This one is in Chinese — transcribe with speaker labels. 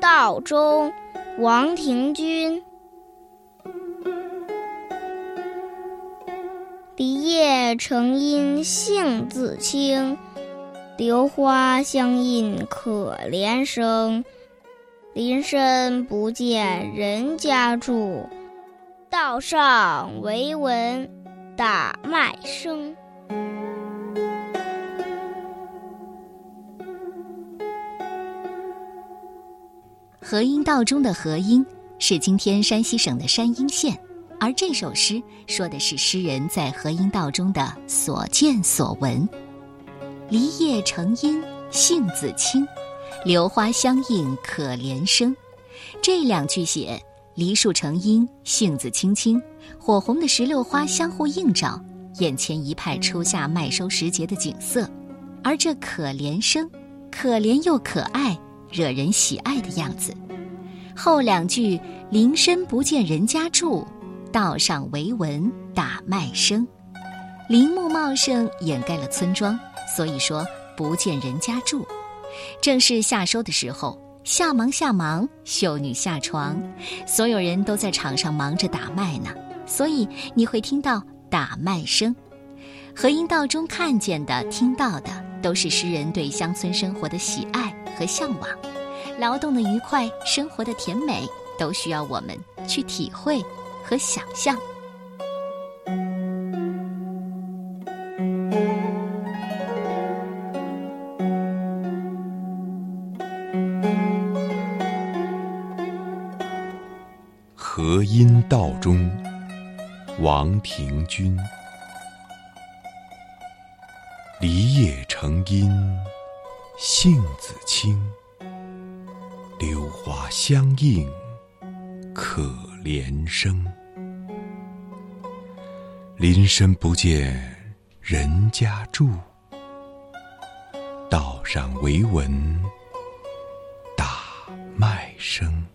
Speaker 1: 道中，王庭君。梨叶成荫杏自青，榴花相映可怜生。林深不见人家住，道上唯闻打麦声。
Speaker 2: 河阴道中的河阴是今天山西省的山阴县，而这首诗说的是诗人在河阴道中的所见所闻。梨叶成荫杏子青，榴花相映可怜生。这两句写梨树成荫，杏子青青，火红的石榴花相互映照，眼前一派初夏麦收时节的景色。而这可怜生，可怜又可爱。惹人喜爱的样子。后两句“林深不见人家住，道上唯闻打麦声”，林木茂盛掩盖了村庄，所以说不见人家住。正是夏收的时候，夏忙夏忙，秀女下床，所有人都在场上忙着打麦呢，所以你会听到打麦声。和音道中看见的、听到的，都是诗人对乡村生活的喜爱。和向往，劳动的愉快，生活的甜美，都需要我们去体会和想象。
Speaker 3: 和音道中，王庭君，梨叶成荫。杏子青，榴花相映可怜生。林深不见人家住，道上唯闻打麦声。